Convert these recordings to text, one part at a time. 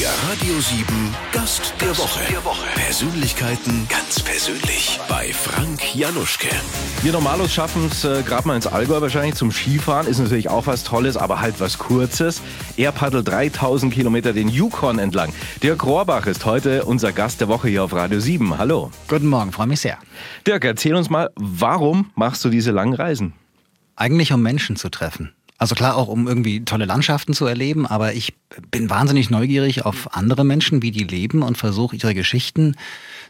Der Radio 7 Gast der Woche. Persönlichkeiten ganz persönlich bei Frank Januschke. Wir Normalos schaffen es äh, gerade mal ins Allgäu wahrscheinlich zum Skifahren. Ist natürlich auch was Tolles, aber halt was Kurzes. Er paddelt 3000 Kilometer den Yukon entlang. Dirk Rohrbach ist heute unser Gast der Woche hier auf Radio 7. Hallo. Guten Morgen, freue mich sehr. Dirk, erzähl uns mal, warum machst du diese langen Reisen? Eigentlich um Menschen zu treffen. Also klar auch, um irgendwie tolle Landschaften zu erleben, aber ich bin wahnsinnig neugierig auf andere Menschen, wie die leben und versuche ihre Geschichten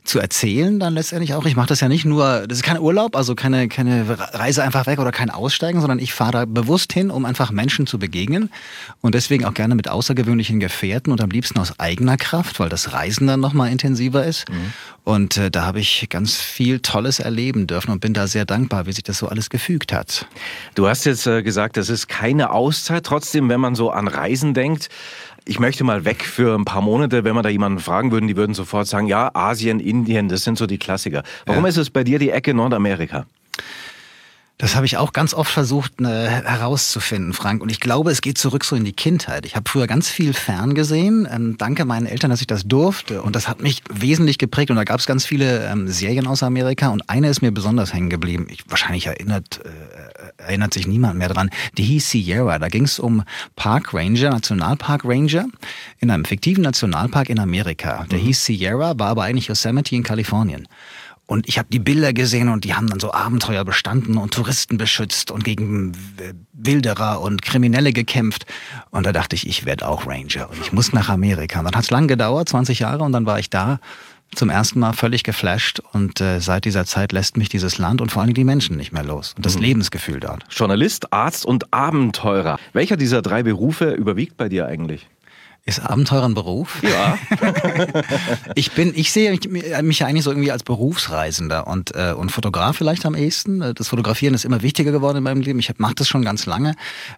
zu erzählen dann letztendlich auch. Ich mache das ja nicht nur, das ist kein Urlaub, also keine, keine Reise einfach weg oder kein Aussteigen, sondern ich fahre da bewusst hin, um einfach Menschen zu begegnen und deswegen auch gerne mit außergewöhnlichen Gefährten und am liebsten aus eigener Kraft, weil das Reisen dann nochmal intensiver ist. Mhm. Und äh, da habe ich ganz viel Tolles erleben dürfen und bin da sehr dankbar, wie sich das so alles gefügt hat. Du hast jetzt äh, gesagt, das ist keine Auszeit. Trotzdem, wenn man so an Reisen denkt, ich möchte mal weg für ein paar Monate, wenn wir da jemanden fragen würden, die würden sofort sagen, ja, Asien, Indien, das sind so die Klassiker. Warum ja. ist es bei dir die Ecke Nordamerika? Das habe ich auch ganz oft versucht ne, herauszufinden, Frank. Und ich glaube, es geht zurück so in die Kindheit. Ich habe früher ganz viel ferngesehen. Ähm, danke meinen Eltern, dass ich das durfte. Und das hat mich wesentlich geprägt. Und da gab es ganz viele ähm, Serien aus Amerika. Und eine ist mir besonders hängen geblieben. Ich, wahrscheinlich erinnert, äh, erinnert sich niemand mehr dran. Die hieß Sierra. Da ging es um Park Ranger, Nationalpark Ranger, in einem fiktiven Nationalpark in Amerika. Der mhm. hieß Sierra, war aber eigentlich Yosemite in Kalifornien. Und ich habe die Bilder gesehen und die haben dann so Abenteuer bestanden und Touristen beschützt und gegen Wilderer und Kriminelle gekämpft. Und da dachte ich, ich werde auch Ranger und ich muss nach Amerika. Und dann hat es lang gedauert, 20 Jahre, und dann war ich da zum ersten Mal völlig geflasht und äh, seit dieser Zeit lässt mich dieses Land und vor allem die Menschen nicht mehr los und das mhm. Lebensgefühl dort. Journalist, Arzt und Abenteurer. Welcher dieser drei Berufe überwiegt bei dir eigentlich? Ist Abenteuer ein Beruf? Ja. ich bin, ich sehe mich, mich eigentlich so irgendwie als Berufsreisender und, äh, und Fotograf vielleicht am ehesten. Das Fotografieren ist immer wichtiger geworden in meinem Leben. Ich mache das schon ganz lange,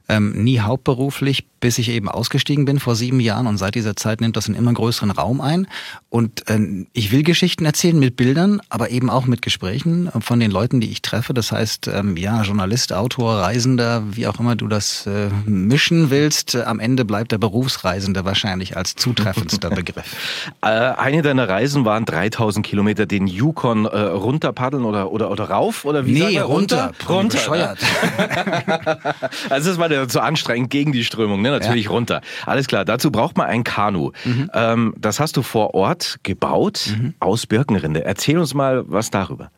ähm, nie hauptberuflich, bis ich eben ausgestiegen bin vor sieben Jahren und seit dieser Zeit nimmt das einen immer größeren Raum ein. Und äh, ich will Geschichten erzählen mit Bildern, aber eben auch mit Gesprächen von den Leuten, die ich treffe. Das heißt, ähm, ja, Journalist, Autor, Reisender, wie auch immer du das äh, mischen willst, am Ende bleibt der Berufsreisende wahrscheinlich als zutreffendster Begriff. Äh, eine deiner Reisen waren 3000 Kilometer den Yukon äh, runterpaddeln oder, oder, oder rauf? Oder wie nee, runter. Runter. Bescheuert. also das war ja zu anstrengend gegen die Strömung, ne? natürlich ja. runter. Alles klar, dazu braucht man ein Kanu. Mhm. Ähm, das hast du vor Ort gebaut mhm. aus Birkenrinde. Erzähl uns mal was darüber.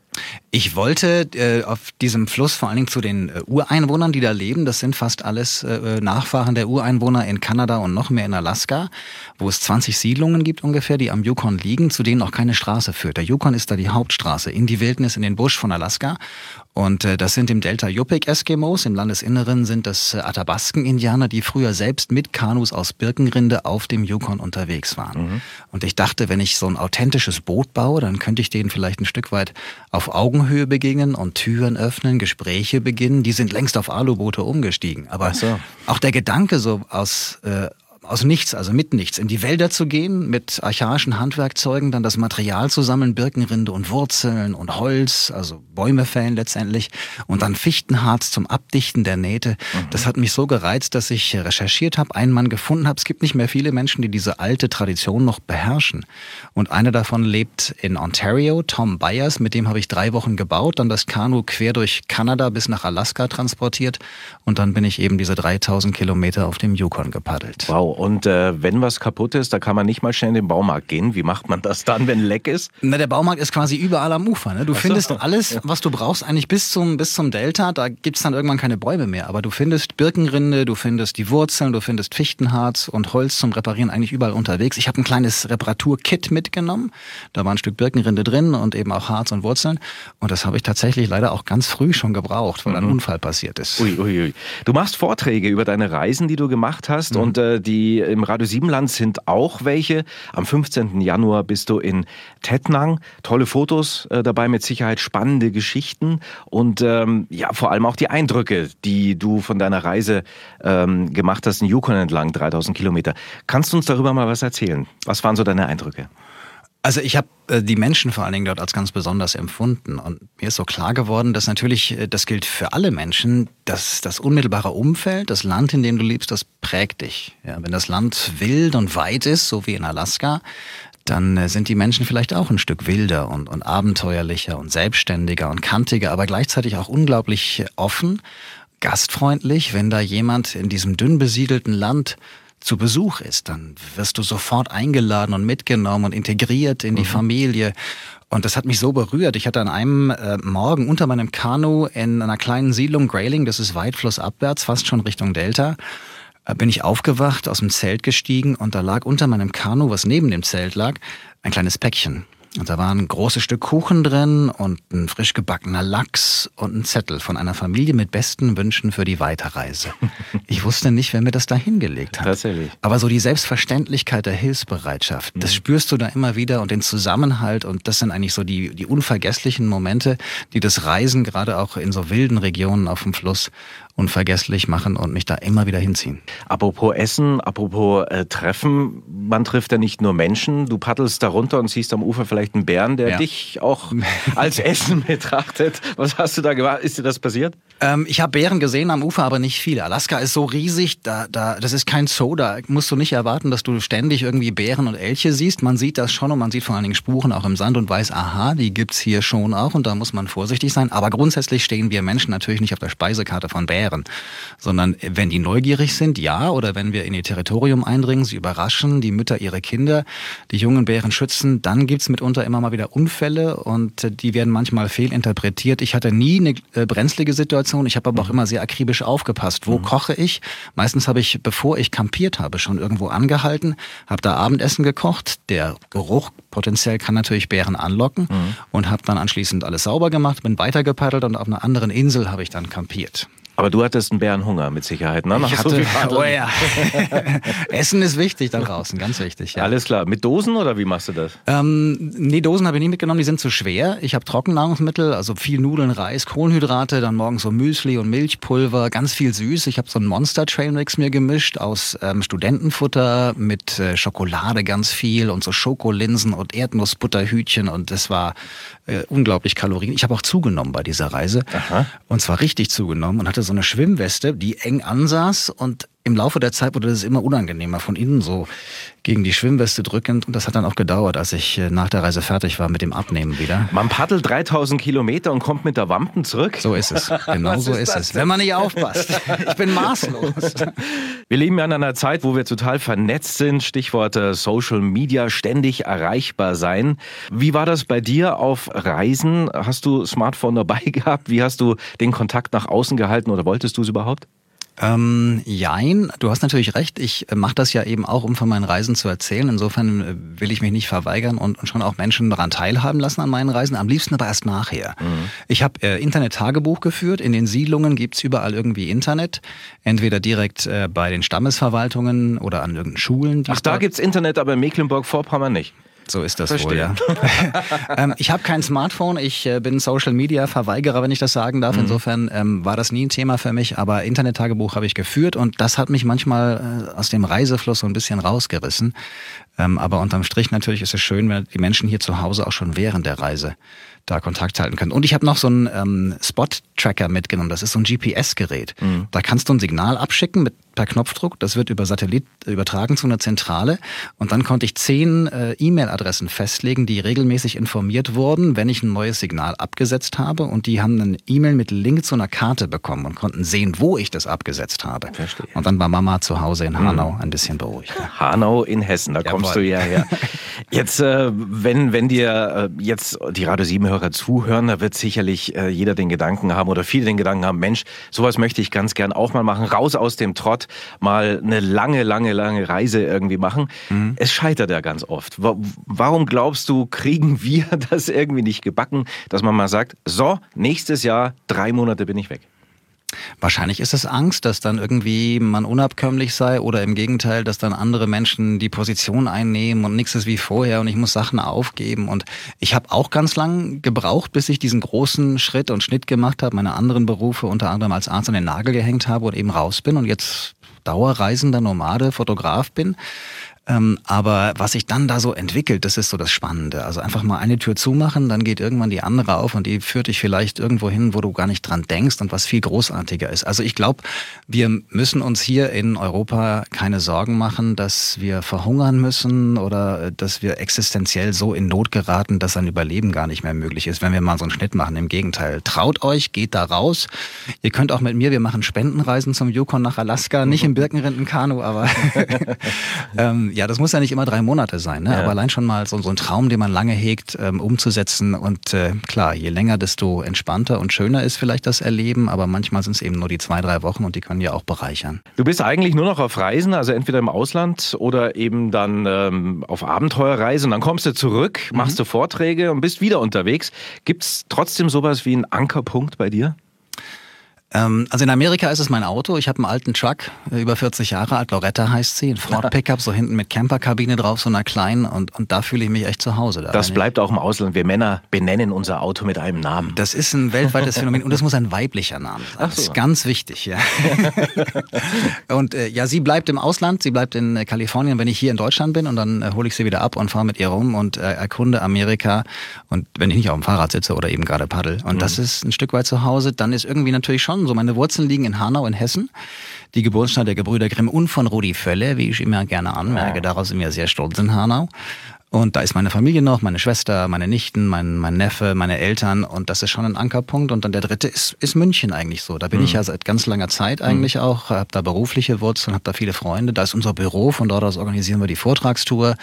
Ich wollte äh, auf diesem Fluss vor allen Dingen zu den äh, Ureinwohnern, die da leben. Das sind fast alles äh, Nachfahren der Ureinwohner in Kanada und noch mehr in Alaska, wo es 20 Siedlungen gibt ungefähr, die am Yukon liegen, zu denen auch keine Straße führt. Der Yukon ist da die Hauptstraße in die Wildnis, in den Busch von Alaska. Und äh, das sind im Delta Yupik Eskimos, im Landesinneren sind das äh, Athabasken-Indianer, die früher selbst mit Kanus aus Birkenrinde auf dem Yukon unterwegs waren. Mhm. Und ich dachte, wenn ich so ein authentisches Boot baue, dann könnte ich denen vielleicht ein Stück weit auf Augenhöhe begegnen und Türen öffnen, Gespräche beginnen. Die sind längst auf Aluboote umgestiegen. Aber so. auch der Gedanke so aus äh, aus nichts, also mit nichts, in die Wälder zu gehen, mit archaischen Handwerkzeugen dann das Material zu sammeln, Birkenrinde und Wurzeln und Holz, also Bäume fällen letztendlich und dann Fichtenharz zum Abdichten der Nähte. Mhm. Das hat mich so gereizt, dass ich recherchiert habe, einen Mann gefunden habe. Es gibt nicht mehr viele Menschen, die diese alte Tradition noch beherrschen. Und einer davon lebt in Ontario, Tom Byers, mit dem habe ich drei Wochen gebaut, dann das Kanu quer durch Kanada bis nach Alaska transportiert und dann bin ich eben diese 3000 Kilometer auf dem Yukon gepaddelt. Wow, und äh, wenn was kaputt ist, da kann man nicht mal schnell in den Baumarkt gehen. Wie macht man das dann, wenn leck ist? Na, der Baumarkt ist quasi überall am Ufer. Ne? Du so. findest alles, was du brauchst, eigentlich bis zum, bis zum Delta. Da gibt's dann irgendwann keine Bäume mehr. Aber du findest Birkenrinde, du findest die Wurzeln, du findest Fichtenharz und Holz zum Reparieren eigentlich überall unterwegs. Ich habe ein kleines Reparaturkit mitgenommen. Da war ein Stück Birkenrinde drin und eben auch Harz und Wurzeln. Und das habe ich tatsächlich leider auch ganz früh schon gebraucht, weil mhm. ein Unfall passiert ist. Ui, ui, ui. Du machst Vorträge über deine Reisen, die du gemacht hast mhm. und äh, die im Radio 7 Land sind auch welche. Am 15. Januar bist du in Tettnang. Tolle Fotos äh, dabei, mit Sicherheit spannende Geschichten und ähm, ja, vor allem auch die Eindrücke, die du von deiner Reise ähm, gemacht hast, in Yukon entlang, 3000 Kilometer. Kannst du uns darüber mal was erzählen? Was waren so deine Eindrücke? Also ich habe äh, die Menschen vor allen Dingen dort als ganz besonders empfunden. Und mir ist so klar geworden, dass natürlich, äh, das gilt für alle Menschen, dass das unmittelbare Umfeld, das Land, in dem du lebst, das prägt dich. Ja, wenn das Land wild und weit ist, so wie in Alaska, dann äh, sind die Menschen vielleicht auch ein Stück wilder und, und abenteuerlicher und selbstständiger und kantiger, aber gleichzeitig auch unglaublich offen, gastfreundlich. Wenn da jemand in diesem dünn besiedelten Land zu Besuch ist, dann wirst du sofort eingeladen und mitgenommen und integriert in die mhm. Familie. Und das hat mich so berührt. Ich hatte an einem äh, Morgen unter meinem Kanu in einer kleinen Siedlung Grayling, das ist weit flussabwärts, fast schon Richtung Delta, äh, bin ich aufgewacht, aus dem Zelt gestiegen und da lag unter meinem Kanu, was neben dem Zelt lag, ein kleines Päckchen. Und da war ein großes Stück Kuchen drin und ein frisch gebackener Lachs und ein Zettel von einer Familie mit besten Wünschen für die Weiterreise. Ich wusste nicht, wer mir das da hingelegt hat. Tatsächlich. Aber so die Selbstverständlichkeit der Hilfsbereitschaft, das mhm. spürst du da immer wieder und den Zusammenhalt und das sind eigentlich so die, die unvergesslichen Momente, die das Reisen gerade auch in so wilden Regionen auf dem Fluss unvergesslich machen und mich da immer wieder hinziehen. Apropos Essen, apropos äh, Treffen, man trifft ja nicht nur Menschen, du paddelst da runter und siehst am Ufer vielleicht einen Bären, der ja. dich auch als Essen betrachtet. Was hast du da gemacht? Ist dir das passiert? Ähm, ich habe Bären gesehen am Ufer, aber nicht viele. Alaska ist so riesig, da, da, das ist kein Zoo, da musst du nicht erwarten, dass du ständig irgendwie Bären und Elche siehst. Man sieht das schon und man sieht vor allen Dingen Spuren auch im Sand und weiß, aha, die gibt's hier schon auch und da muss man vorsichtig sein. Aber grundsätzlich stehen wir Menschen natürlich nicht auf der Speisekarte von Bären. Bären, sondern wenn die neugierig sind, ja, oder wenn wir in ihr Territorium eindringen, sie überraschen, die Mütter ihre Kinder, die jungen Bären schützen, dann gibt's mitunter immer mal wieder Unfälle und äh, die werden manchmal fehlinterpretiert. Ich hatte nie eine äh, brenzlige Situation, ich habe aber auch mhm. immer sehr akribisch aufgepasst. Wo mhm. koche ich? Meistens habe ich, bevor ich kampiert habe, schon irgendwo angehalten, habe da Abendessen gekocht. Der Geruch potenziell kann natürlich Bären anlocken mhm. und habe dann anschließend alles sauber gemacht, bin weitergepaddelt und auf einer anderen Insel habe ich dann kampiert. Aber du hattest einen Bärenhunger mit Sicherheit, ne? Nach ich hatte, so oh ja. Essen ist wichtig da draußen, ganz wichtig. Ja. Alles klar. Mit Dosen oder wie machst du das? Ähm, nee, Dosen habe ich nie mitgenommen, die sind zu schwer. Ich habe Trockennahrungsmittel, also viel Nudeln, Reis, Kohlenhydrate, dann morgens so Müsli und Milchpulver, ganz viel süß. Ich habe so einen Monster Trailmix mir gemischt aus ähm, Studentenfutter mit äh, Schokolade ganz viel und so Schokolinsen und Erdnussbutterhütchen und das war äh, unglaublich Kalorien. Ich habe auch zugenommen bei dieser Reise Aha. und zwar richtig zugenommen und hatte so eine Schwimmweste, die eng ansaß und im Laufe der Zeit wurde es immer unangenehmer von innen so gegen die Schwimmweste drückend und das hat dann auch gedauert, als ich äh, nach der Reise fertig war mit dem Abnehmen wieder. Man paddelt 3000 Kilometer und kommt mit der Wampen zurück? So ist es. Genau so ist, ist es. Wenn man nicht aufpasst. Ich bin maßlos. Wir leben ja in einer Zeit, wo wir total vernetzt sind. Stichwort Social Media, ständig erreichbar sein. Wie war das bei dir auf Reisen? Hast du Smartphone dabei gehabt? Wie hast du den Kontakt nach außen gehalten oder wolltest du es überhaupt? Ähm, jein, du hast natürlich recht. Ich äh, mache das ja eben auch, um von meinen Reisen zu erzählen. Insofern äh, will ich mich nicht verweigern und, und schon auch Menschen daran teilhaben lassen an meinen Reisen. Am liebsten aber erst nachher. Mhm. Ich habe äh, Internet-Tagebuch geführt. In den Siedlungen gibt's überall irgendwie Internet. Entweder direkt äh, bei den Stammesverwaltungen oder an irgendeinen Schulen. Ach, da gibt's Internet, aber in Mecklenburg-Vorpommern nicht. So ist das Verstehe. wohl, ja. ähm, ich habe kein Smartphone, ich äh, bin Social Media Verweigerer, wenn ich das sagen darf. Mhm. Insofern ähm, war das nie ein Thema für mich, aber Internet-Tagebuch habe ich geführt und das hat mich manchmal äh, aus dem Reisefluss so ein bisschen rausgerissen. Ähm, aber unterm Strich natürlich ist es schön, wenn die Menschen hier zu Hause auch schon während der Reise da Kontakt halten können. Und ich habe noch so einen ähm, Spot-Tracker mitgenommen. Das ist so ein GPS-Gerät. Mhm. Da kannst du ein Signal abschicken mit per Knopfdruck. Das wird über Satellit übertragen zu einer Zentrale. Und dann konnte ich zehn äh, E-Mail-Adressen festlegen, die regelmäßig informiert wurden, wenn ich ein neues Signal abgesetzt habe. Und die haben eine E-Mail mit Link zu einer Karte bekommen und konnten sehen, wo ich das abgesetzt habe. Verstehe. Und dann war Mama zu Hause in Hanau mhm. ein bisschen beruhigt. Hanau in Hessen, da Jawohl. kommst du ja her. Jetzt, äh, wenn, wenn dir äh, jetzt die Radio 7 Hörer zuhören, da wird sicherlich äh, jeder den Gedanken haben oder viele den Gedanken haben, Mensch, sowas möchte ich ganz gern auch mal machen, raus aus dem Trott mal eine lange, lange, lange Reise irgendwie machen. Mhm. Es scheitert ja ganz oft. Warum glaubst du, kriegen wir das irgendwie nicht gebacken, dass man mal sagt, so, nächstes Jahr, drei Monate bin ich weg? Wahrscheinlich ist es Angst, dass dann irgendwie man unabkömmlich sei oder im Gegenteil, dass dann andere Menschen die Position einnehmen und nichts ist wie vorher und ich muss Sachen aufgeben. Und ich habe auch ganz lang gebraucht, bis ich diesen großen Schritt und Schnitt gemacht habe, meine anderen Berufe unter anderem als Arzt an den Nagel gehängt habe und eben raus bin und jetzt Dauerreisender Nomade, Fotograf bin. Ähm, aber was sich dann da so entwickelt, das ist so das Spannende. Also einfach mal eine Tür zumachen, dann geht irgendwann die andere auf und die führt dich vielleicht irgendwo hin, wo du gar nicht dran denkst und was viel großartiger ist. Also ich glaube, wir müssen uns hier in Europa keine Sorgen machen, dass wir verhungern müssen oder äh, dass wir existenziell so in Not geraten, dass ein Überleben gar nicht mehr möglich ist, wenn wir mal so einen Schnitt machen. Im Gegenteil, traut euch, geht da raus. Ihr könnt auch mit mir, wir machen Spendenreisen zum Yukon nach Alaska, nicht im Birkenrindenkanu, aber ähm, ja, das muss ja nicht immer drei Monate sein, ne? Ja. aber allein schon mal so, so ein Traum, den man lange hegt, ähm, umzusetzen. Und äh, klar, je länger, desto entspannter und schöner ist vielleicht das Erleben, aber manchmal sind es eben nur die zwei, drei Wochen und die können ja auch bereichern. Du bist eigentlich nur noch auf Reisen, also entweder im Ausland oder eben dann ähm, auf Abenteuerreise und dann kommst du zurück, machst mhm. du Vorträge und bist wieder unterwegs. Gibt es trotzdem sowas wie einen Ankerpunkt bei dir? Ähm, also in Amerika ist es mein Auto. Ich habe einen alten Truck, äh, über 40 Jahre alt. Loretta heißt sie. Ein Ford Pickup, so hinten mit Camperkabine drauf, so einer kleinen. Und, und da fühle ich mich echt zu Hause. Da das bleibt auch im Ausland. Wir Männer benennen unser Auto mit einem Namen. Das ist ein weltweites Phänomen. Und es muss ein weiblicher Name sein. Ach so. Das ist ganz wichtig, ja. und äh, ja, sie bleibt im Ausland. Sie bleibt in äh, Kalifornien, wenn ich hier in Deutschland bin. Und dann äh, hole ich sie wieder ab und fahre mit ihr rum und äh, erkunde Amerika. Und wenn ich nicht auf dem Fahrrad sitze oder eben gerade paddel. Und mhm. das ist ein Stück weit zu Hause. Dann ist irgendwie natürlich schon so meine Wurzeln liegen in Hanau in Hessen, die Geburtsstadt der Gebrüder Grimm und von Rudi Völle, wie ich immer gerne anmerke. Daraus sind wir sehr stolz in Hanau. Und da ist meine Familie noch, meine Schwester, meine Nichten, mein, mein Neffe, meine Eltern und das ist schon ein Ankerpunkt. Und dann der dritte ist, ist München eigentlich so. Da bin mhm. ich ja seit ganz langer Zeit eigentlich mhm. auch, habe da berufliche Wurzeln, habe da viele Freunde. Da ist unser Büro, von dort aus organisieren wir die Vortragstour.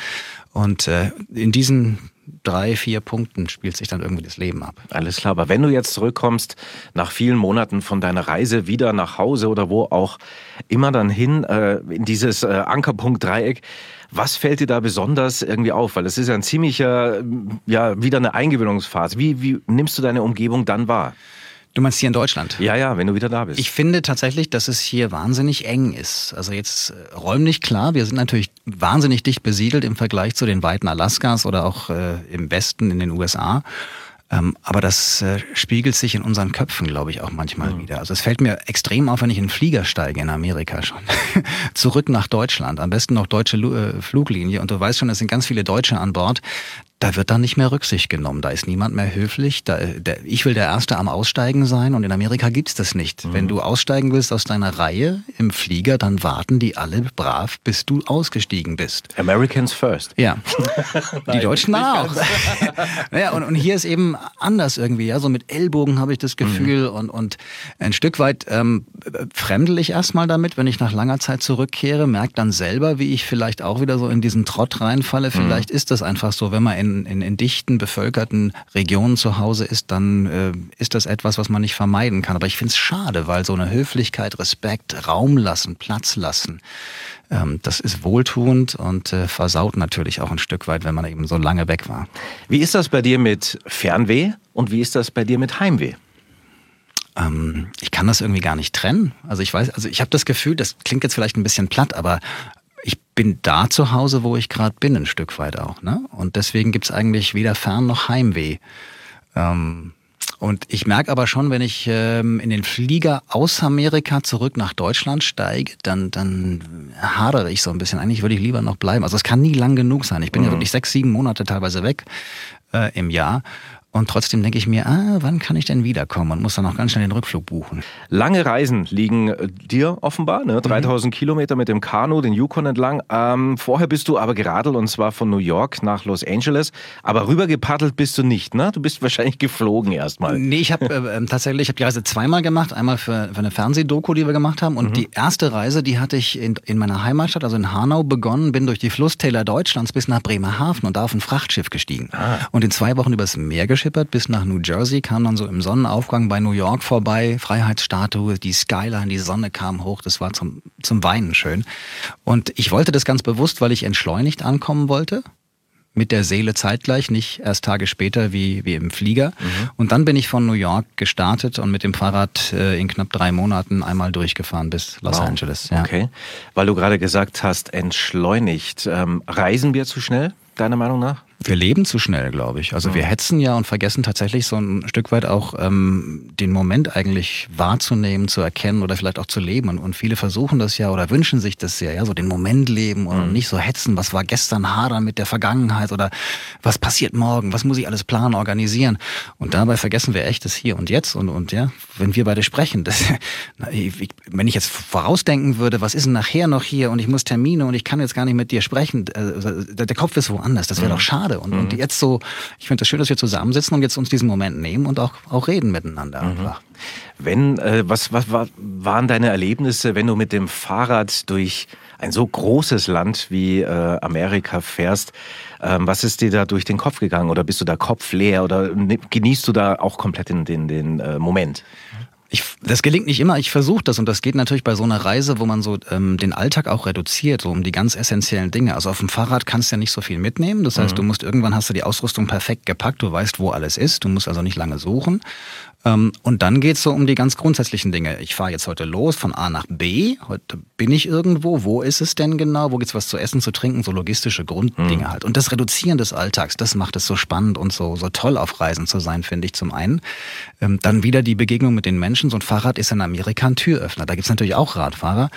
Und äh, in diesen drei, vier Punkten spielt sich dann irgendwie das Leben ab. Alles klar, aber wenn du jetzt zurückkommst, nach vielen Monaten von deiner Reise wieder nach Hause oder wo auch immer dann hin, äh, in dieses äh, Ankerpunkt-Dreieck, was fällt dir da besonders irgendwie auf? Weil es ist ja ein ziemlicher, ja, wieder eine Eingewöhnungsphase. Wie, wie nimmst du deine Umgebung dann wahr? Du meinst hier in Deutschland? Ja, ja, wenn du wieder da bist. Ich finde tatsächlich, dass es hier wahnsinnig eng ist. Also jetzt äh, räumlich klar, wir sind natürlich wahnsinnig dicht besiedelt im Vergleich zu den Weiten Alaskas oder auch äh, im Westen in den USA. Ähm, aber das äh, spiegelt sich in unseren Köpfen, glaube ich, auch manchmal mhm. wieder. Also es fällt mir extrem auf, wenn ich in den Flieger steige in Amerika schon. Zurück nach Deutschland, am besten noch deutsche Lu äh, Fluglinie. Und du weißt schon, es sind ganz viele Deutsche an Bord da wird dann nicht mehr Rücksicht genommen. Da ist niemand mehr höflich. Da, der, ich will der Erste am Aussteigen sein und in Amerika gibt's das nicht. Mhm. Wenn du aussteigen willst aus deiner Reihe im Flieger, dann warten die alle brav, bis du ausgestiegen bist. Americans first. Ja. die Deutschen auch. naja, und, und hier ist eben anders irgendwie. Ja, so mit Ellbogen habe ich das Gefühl mhm. und, und ein Stück weit ähm, fremdel ich erstmal damit, wenn ich nach langer Zeit zurückkehre, merke dann selber, wie ich vielleicht auch wieder so in diesen Trott reinfalle. Vielleicht mhm. ist das einfach so, wenn man in in, in, in dichten, bevölkerten Regionen zu Hause ist, dann äh, ist das etwas, was man nicht vermeiden kann. Aber ich finde es schade, weil so eine Höflichkeit, Respekt, Raum lassen, Platz lassen, ähm, das ist wohltuend und äh, versaut natürlich auch ein Stück weit, wenn man eben so lange weg war. Wie ist das bei dir mit Fernweh und wie ist das bei dir mit Heimweh? Ähm, ich kann das irgendwie gar nicht trennen. Also ich weiß, also ich habe das Gefühl, das klingt jetzt vielleicht ein bisschen platt, aber bin da zu Hause, wo ich gerade bin, ein Stück weit auch. Ne? Und deswegen gibt's eigentlich weder Fern- noch Heimweh. Ähm, und ich merke aber schon, wenn ich ähm, in den Flieger aus Amerika zurück nach Deutschland steige, dann, dann hadere ich so ein bisschen. Eigentlich würde ich lieber noch bleiben. Also es kann nie lang genug sein. Ich bin mhm. ja wirklich sechs, sieben Monate teilweise weg äh, im Jahr. Und trotzdem denke ich mir, ah, wann kann ich denn wiederkommen? Und muss dann auch ganz schnell den Rückflug buchen. Lange Reisen liegen äh, dir offenbar, ne? 3000 mhm. Kilometer mit dem Kanu, den Yukon entlang. Ähm, vorher bist du aber geradelt und zwar von New York nach Los Angeles. Aber rüber gepaddelt bist du nicht, ne? Du bist wahrscheinlich geflogen erstmal. Nee, ich habe äh, ähm, tatsächlich, ich habe die Reise zweimal gemacht. Einmal für, für eine Fernsehdoku, die wir gemacht haben. Und mhm. die erste Reise, die hatte ich in, in meiner Heimatstadt, also in Hanau, begonnen, bin durch die Flusstäler Deutschlands bis nach Bremerhaven und da auf ein Frachtschiff gestiegen. Ah. Und in zwei Wochen übers Meer geschickt geschippert bis nach New Jersey, kam dann so im Sonnenaufgang bei New York vorbei, Freiheitsstatue, die Skyline, die Sonne kam hoch, das war zum, zum Weinen schön. Und ich wollte das ganz bewusst, weil ich entschleunigt ankommen wollte mit der Seele zeitgleich, nicht erst Tage später wie, wie im Flieger. Mhm. Und dann bin ich von New York gestartet und mit dem Fahrrad äh, in knapp drei Monaten einmal durchgefahren bis Los wow. Angeles. Ja. Okay, weil du gerade gesagt hast, entschleunigt. Ähm, reisen wir zu schnell, deiner Meinung nach? Wir leben zu schnell, glaube ich. Also wir hetzen ja und vergessen tatsächlich so ein Stück weit auch ähm, den Moment eigentlich wahrzunehmen, zu erkennen oder vielleicht auch zu leben. Und, und viele versuchen das ja oder wünschen sich das ja, ja, so den Moment leben und mhm. nicht so hetzen, was war gestern hadern mit der Vergangenheit oder was passiert morgen, was muss ich alles planen, organisieren. Und dabei vergessen wir echt das Hier und Jetzt. Und, und ja, wenn wir beide sprechen, das, wenn ich jetzt vorausdenken würde, was ist denn nachher noch hier und ich muss Termine und ich kann jetzt gar nicht mit dir sprechen, äh, der Kopf ist woanders, das wäre mhm. doch schade schade. Und, mhm. und jetzt so, ich finde es das schön, dass wir zusammensitzen und jetzt uns diesen Moment nehmen und auch, auch reden miteinander mhm. einfach. Wenn, äh, was, was war, waren deine Erlebnisse, wenn du mit dem Fahrrad durch ein so großes Land wie äh, Amerika fährst? Ähm, was ist dir da durch den Kopf gegangen? Oder bist du da kopfleer oder genießt du da auch komplett den, den, den äh, Moment? Ich, das gelingt nicht immer. Ich versuche das und das geht natürlich bei so einer Reise, wo man so ähm, den Alltag auch reduziert, so um die ganz essentiellen Dinge. Also auf dem Fahrrad kannst du ja nicht so viel mitnehmen. Das heißt, mhm. du musst irgendwann hast du die Ausrüstung perfekt gepackt. Du weißt, wo alles ist. Du musst also nicht lange suchen. Ähm, und dann geht's so um die ganz grundsätzlichen Dinge. Ich fahre jetzt heute los von A nach B. Heute bin ich irgendwo. Wo ist es denn genau? Wo gibt's was zu essen, zu trinken? So logistische Grunddinge mhm. halt. Und das Reduzieren des Alltags, das macht es so spannend und so, so toll auf Reisen zu sein, finde ich zum einen. Ähm, dann wieder die Begegnung mit den Menschen. So ein Fahrrad ist in Amerika ein Türöffner. Da gibt's natürlich auch Radfahrer.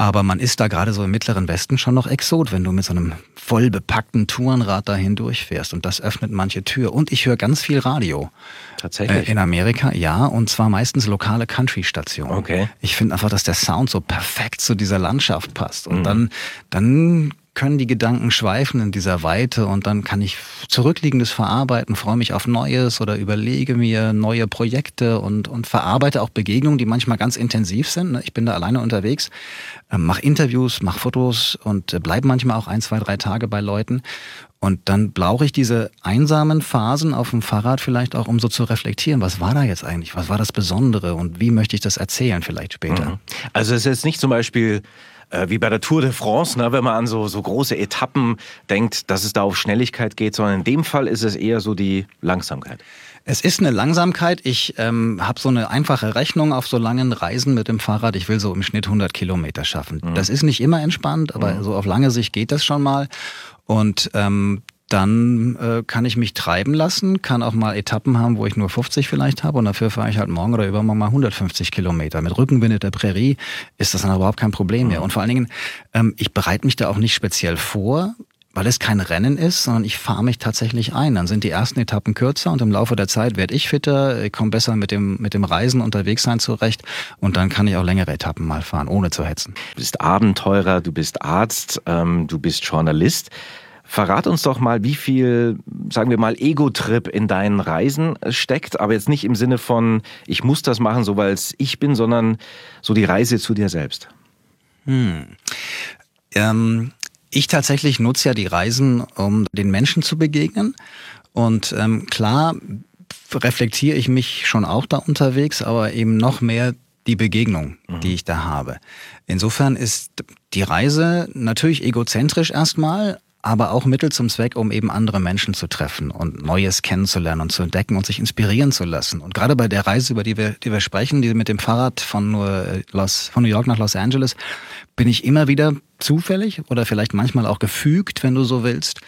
Aber man ist da gerade so im Mittleren Westen schon noch Exot, wenn du mit so einem voll bepackten Tourenrad dahin durchfährst. Und das öffnet manche Tür. Und ich höre ganz viel Radio. Tatsächlich? Äh, in Amerika, ja. Und zwar meistens lokale Country-Stationen. Okay. Ich finde einfach, dass der Sound so perfekt zu dieser Landschaft passt. Und mhm. dann, dann können die Gedanken schweifen in dieser Weite und dann kann ich zurückliegendes verarbeiten, freue mich auf Neues oder überlege mir neue Projekte und, und verarbeite auch Begegnungen, die manchmal ganz intensiv sind. Ne? Ich bin da alleine unterwegs, ähm, mache Interviews, mache Fotos und äh, bleibe manchmal auch ein, zwei, drei Tage bei Leuten. Und dann brauche ich diese einsamen Phasen auf dem Fahrrad vielleicht auch, um so zu reflektieren, was war da jetzt eigentlich, was war das Besondere und wie möchte ich das erzählen vielleicht später. Mhm. Also es ist jetzt nicht zum Beispiel äh, wie bei der Tour de France, ne, wenn man an so, so große Etappen denkt, dass es da auf Schnelligkeit geht, sondern in dem Fall ist es eher so die Langsamkeit. Es ist eine Langsamkeit. Ich ähm, habe so eine einfache Rechnung auf so langen Reisen mit dem Fahrrad. Ich will so im Schnitt 100 Kilometer schaffen. Mhm. Das ist nicht immer entspannt, aber mhm. so auf lange Sicht geht das schon mal. Und ähm, dann äh, kann ich mich treiben lassen, kann auch mal Etappen haben, wo ich nur 50 vielleicht habe und dafür fahre ich halt morgen oder übermorgen mal 150 Kilometer. Mit Rückenwind der Prärie ist das dann überhaupt kein Problem mehr. Mhm. Und vor allen Dingen, ähm, ich bereite mich da auch nicht speziell vor, weil es kein Rennen ist, sondern ich fahre mich tatsächlich ein. Dann sind die ersten Etappen kürzer und im Laufe der Zeit werde ich fitter, ich komme besser mit dem, mit dem Reisen unterwegs sein zurecht und dann kann ich auch längere Etappen mal fahren, ohne zu hetzen. Du bist Abenteurer, du bist Arzt, ähm, du bist Journalist. Verrat uns doch mal, wie viel, sagen wir mal, Ego-Trip in deinen Reisen steckt, aber jetzt nicht im Sinne von, ich muss das machen, so weil es ich bin, sondern so die Reise zu dir selbst. Hm. Ähm, ich tatsächlich nutze ja die Reisen, um den Menschen zu begegnen. Und ähm, klar reflektiere ich mich schon auch da unterwegs, aber eben noch mehr die Begegnung, mhm. die ich da habe. Insofern ist die Reise natürlich egozentrisch erstmal, aber auch Mittel zum Zweck, um eben andere Menschen zu treffen und Neues kennenzulernen und zu entdecken und sich inspirieren zu lassen. Und gerade bei der Reise, über die wir, die wir sprechen, die mit dem Fahrrad von, äh, Los, von New York nach Los Angeles, bin ich immer wieder zufällig oder vielleicht manchmal auch gefügt, wenn du so willst,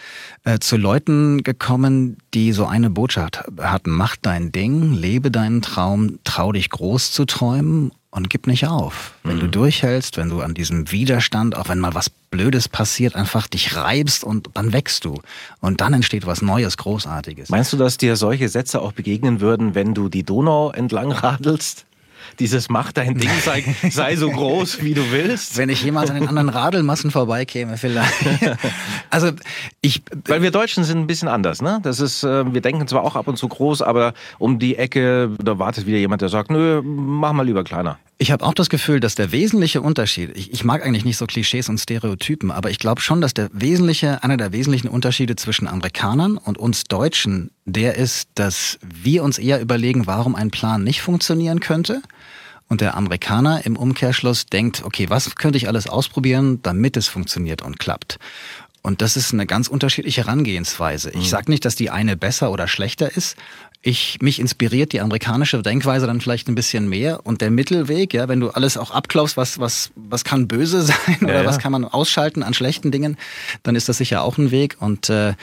äh, zu Leuten gekommen, die so eine Botschaft hatten. Mach dein Ding, lebe deinen Traum, trau dich groß zu träumen und gib nicht auf. Wenn mhm. du durchhältst, wenn du an diesem Widerstand, auch wenn mal was Blödes passiert, einfach dich reibst und dann wächst du. Und dann entsteht was Neues, Großartiges. Meinst du, dass dir solche Sätze auch begegnen würden, wenn du die Donau entlang radelst? Dieses Mach dein Ding, sei, sei so groß, wie du willst. Wenn ich jemals an den anderen Radelmassen vorbeikäme, vielleicht. Also ich. Weil wir Deutschen sind ein bisschen anders, ne? Das ist, äh, wir denken zwar auch ab und zu groß, aber um die Ecke, da wartet wieder jemand, der sagt, nö, mach mal lieber kleiner. Ich habe auch das Gefühl, dass der wesentliche Unterschied, ich, ich mag eigentlich nicht so Klischees und Stereotypen, aber ich glaube schon, dass der wesentliche, einer der wesentlichen Unterschiede zwischen Amerikanern und uns Deutschen, der ist, dass wir uns eher überlegen, warum ein Plan nicht funktionieren könnte. Und der Amerikaner im Umkehrschluss denkt, okay, was könnte ich alles ausprobieren, damit es funktioniert und klappt. Und das ist eine ganz unterschiedliche Herangehensweise. Ich mhm. sage nicht, dass die eine besser oder schlechter ist, ich, mich inspiriert die amerikanische Denkweise dann vielleicht ein bisschen mehr und der Mittelweg, ja, wenn du alles auch abklaufst, was, was, was kann böse sein oder ja, ja. was kann man ausschalten an schlechten Dingen, dann ist das sicher auch ein Weg und äh,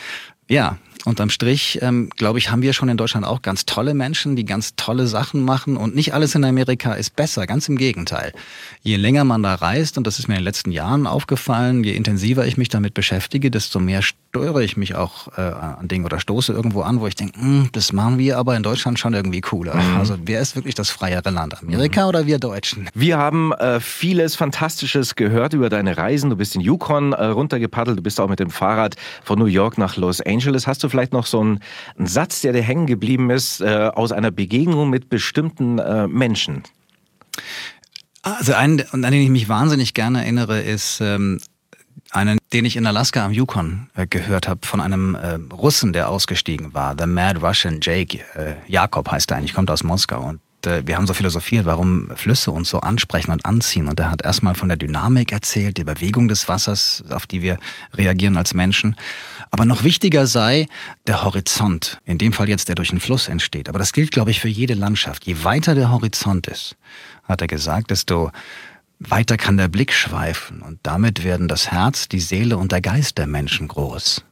Ja, unterm Strich, ähm, glaube ich, haben wir schon in Deutschland auch ganz tolle Menschen, die ganz tolle Sachen machen und nicht alles in Amerika ist besser, ganz im Gegenteil. Je länger man da reist, und das ist mir in den letzten Jahren aufgefallen, je intensiver ich mich damit beschäftige, desto mehr störe ich mich auch äh, an Dingen oder stoße irgendwo an, wo ich denke, hm, das machen wir aber in Deutschland schon irgendwie cooler. Mhm. Also wer ist wirklich das freiere Land, Amerika mhm. oder wir Deutschen? Wir haben äh, vieles Fantastisches gehört über deine Reisen. Du bist in Yukon äh, runtergepaddelt, du bist auch mit dem Fahrrad von New York nach Los Angeles. Hast du vielleicht noch so einen Satz, der dir hängen geblieben ist, äh, aus einer Begegnung mit bestimmten äh, Menschen? Also einen, an den ich mich wahnsinnig gerne erinnere, ist ähm, einen, den ich in Alaska am Yukon äh, gehört habe, von einem äh, Russen, der ausgestiegen war. The Mad Russian Jake. Äh, Jakob heißt er eigentlich, kommt aus Moskau. Und äh, wir haben so philosophiert, warum Flüsse uns so ansprechen und anziehen. Und er hat erstmal von der Dynamik erzählt, der Bewegung des Wassers, auf die wir reagieren als Menschen. Aber noch wichtiger sei der Horizont. In dem Fall jetzt, der durch den Fluss entsteht. Aber das gilt, glaube ich, für jede Landschaft. Je weiter der Horizont ist, hat er gesagt, desto weiter kann der Blick schweifen und damit werden das Herz, die Seele und der Geist der Menschen groß.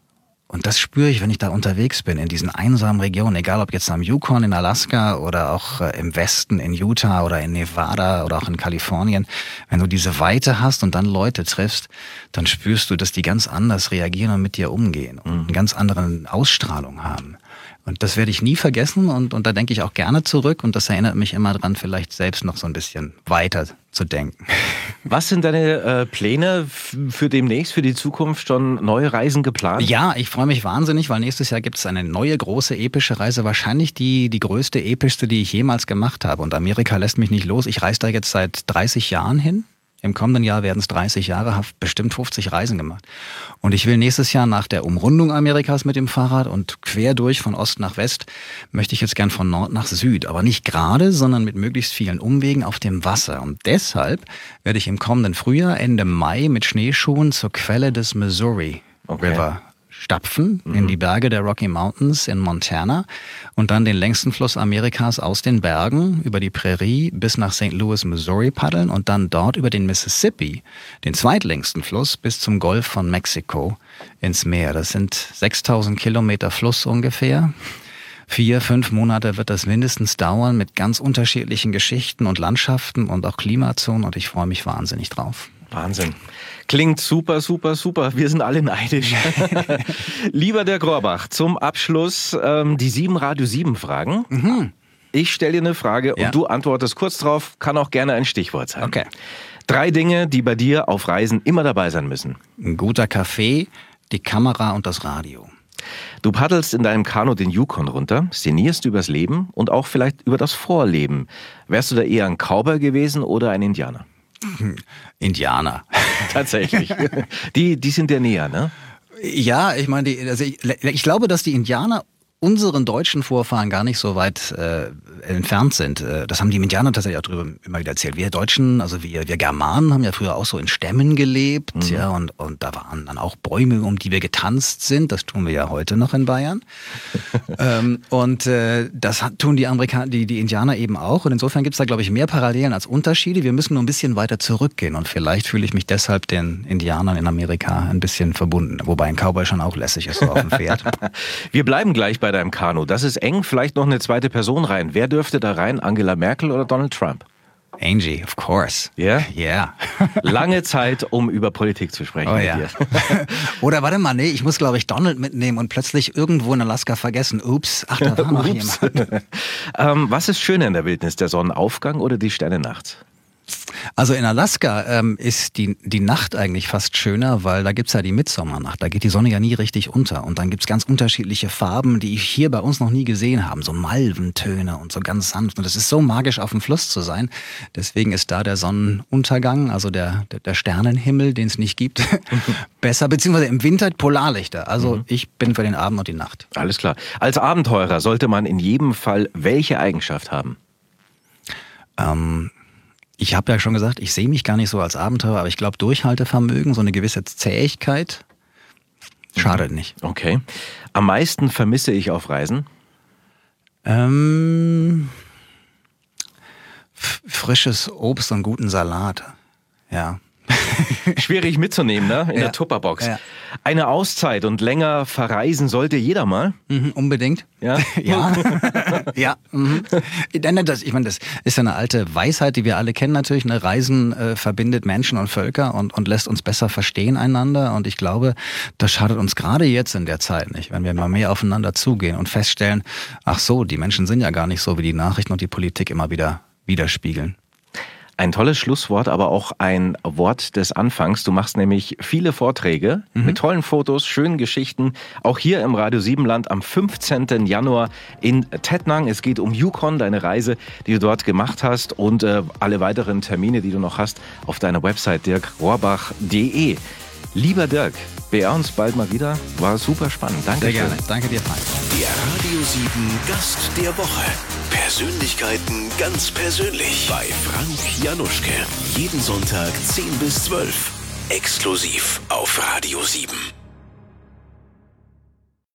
Und das spüre ich, wenn ich da unterwegs bin, in diesen einsamen Regionen, egal ob jetzt am Yukon in Alaska oder auch äh, im Westen in Utah oder in Nevada oder auch in Kalifornien. Wenn du diese Weite hast und dann Leute triffst, dann spürst du, dass die ganz anders reagieren und mit dir umgehen und eine ganz andere Ausstrahlung haben. Und das werde ich nie vergessen und, und da denke ich auch gerne zurück und das erinnert mich immer dran, vielleicht selbst noch so ein bisschen weiter zu denken. Was sind deine äh, Pläne für demnächst, für die Zukunft? Schon neue Reisen geplant? Ja, ich freue mich wahnsinnig, weil nächstes Jahr gibt es eine neue große epische Reise, wahrscheinlich die, die größte, epischste, die ich jemals gemacht habe. Und Amerika lässt mich nicht los. Ich reise da jetzt seit 30 Jahren hin im kommenden Jahr werden es 30 Jahre, habe bestimmt 50 Reisen gemacht. Und ich will nächstes Jahr nach der Umrundung Amerikas mit dem Fahrrad und quer durch von Ost nach West, möchte ich jetzt gern von Nord nach Süd. Aber nicht gerade, sondern mit möglichst vielen Umwegen auf dem Wasser. Und deshalb werde ich im kommenden Frühjahr, Ende Mai, mit Schneeschuhen zur Quelle des Missouri okay. River stapfen mhm. in die Berge der Rocky Mountains in Montana und dann den längsten Fluss Amerikas aus den Bergen über die Prärie bis nach St. Louis, Missouri paddeln und dann dort über den Mississippi, den zweitlängsten Fluss, bis zum Golf von Mexiko ins Meer. Das sind 6000 Kilometer Fluss ungefähr. Vier, fünf Monate wird das mindestens dauern mit ganz unterschiedlichen Geschichten und Landschaften und auch Klimazonen und ich freue mich wahnsinnig drauf. Wahnsinn. Klingt super, super, super. Wir sind alle neidisch. Lieber der Grorbach, zum Abschluss ähm, die sieben Radio 7 Fragen. Mhm. Ich stelle dir eine Frage ja. und du antwortest kurz drauf, kann auch gerne ein Stichwort sein. Okay. Drei Dinge, die bei dir auf Reisen immer dabei sein müssen. Ein guter Kaffee, die Kamera und das Radio. Du paddelst in deinem Kanu den Yukon runter, szenierst übers Leben und auch vielleicht über das Vorleben. Wärst du da eher ein Cowboy gewesen oder ein Indianer? Indianer. Tatsächlich. Die, die sind dir näher, ne? Ja, ich meine, also ich, ich, glaube, dass die Indianer unseren deutschen Vorfahren gar nicht so weit äh, entfernt sind. Äh, das haben die Indianer tatsächlich auch drüber immer wieder erzählt. Wir Deutschen, also wir, wir Germanen haben ja früher auch so in Stämmen gelebt, mhm. ja, und, und da waren dann auch Bäume, um die wir getanzt sind. Das tun wir ja heute noch in Bayern. ähm, und äh, das tun die Amerikaner, die, die Indianer eben auch. Und insofern gibt es da, glaube ich, mehr Parallelen als Unterschiede. Wir müssen nur ein bisschen weiter zurückgehen. Und vielleicht fühle ich mich deshalb den Indianern in Amerika ein bisschen verbunden. Wobei ein Cowboy schon auch lässig ist so auf dem Pferd. wir bleiben gleich bei deinem Kanu. Das ist eng, vielleicht noch eine zweite Person rein. Wer dürfte da rein? Angela Merkel oder Donald Trump? Angie, of course. Ja? Yeah? Ja. Yeah. Lange Zeit, um über Politik zu sprechen. Oh, ja. Oder warte mal, nee, ich muss, glaube ich, Donald mitnehmen und plötzlich irgendwo in Alaska vergessen. Ups, ach, da war noch jemand. ähm, was ist schöner in der Wildnis, der Sonnenaufgang oder die Sterne Nacht? Also in Alaska ähm, ist die, die Nacht eigentlich fast schöner, weil da gibt's ja die Mitsommernacht. Da geht die Sonne ja nie richtig unter. Und dann gibt's ganz unterschiedliche Farben, die ich hier bei uns noch nie gesehen habe. So Malventöne und so ganz sanft. Und es ist so magisch, auf dem Fluss zu sein. Deswegen ist da der Sonnenuntergang, also der, der, der Sternenhimmel, den es nicht gibt, besser. Beziehungsweise im Winter Polarlichter. Also mhm. ich bin für den Abend und die Nacht. Alles klar. Als Abenteurer sollte man in jedem Fall welche Eigenschaft haben? Ähm, ich habe ja schon gesagt, ich sehe mich gar nicht so als Abenteurer, aber ich glaube, Durchhaltevermögen, so eine gewisse Zähigkeit, schadet nicht. Okay. Am meisten vermisse ich auf Reisen? Ähm, frisches Obst und guten Salat. Ja. schwierig mitzunehmen, ne? In Ja. der Tupperbox. Ja. Eine Auszeit und länger verreisen sollte jeder mal. Mhm, unbedingt. Ja? Ja. ja. Mhm. Das, ich meine, das ist ja eine alte Weisheit, die wir alle kennen natürlich. Eine Reisen äh, verbindet Menschen und Völker und, und lässt uns besser verstehen einander. Und ich glaube, das schadet uns gerade jetzt in der Zeit nicht, wenn wir mal mehr aufeinander zugehen und feststellen, ach so, die Menschen sind ja gar nicht so, wie die Nachrichten und die Politik immer wieder widerspiegeln. Ein tolles Schlusswort, aber auch ein Wort des Anfangs. Du machst nämlich viele Vorträge mit tollen Fotos, schönen Geschichten. Auch hier im Radio Siebenland am 15. Januar in Tettnang. Es geht um Yukon, deine Reise, die du dort gemacht hast und äh, alle weiteren Termine, die du noch hast, auf deiner Website dirkrohrbach.de. Lieber Dirk, beehr uns bald mal wieder. War super spannend. Danke. Sehr gerne. Danke dir, Frank. Der Radio 7 Gast der Woche. Persönlichkeiten ganz persönlich bei Frank Januschke. Jeden Sonntag 10 bis 12. Exklusiv auf Radio 7.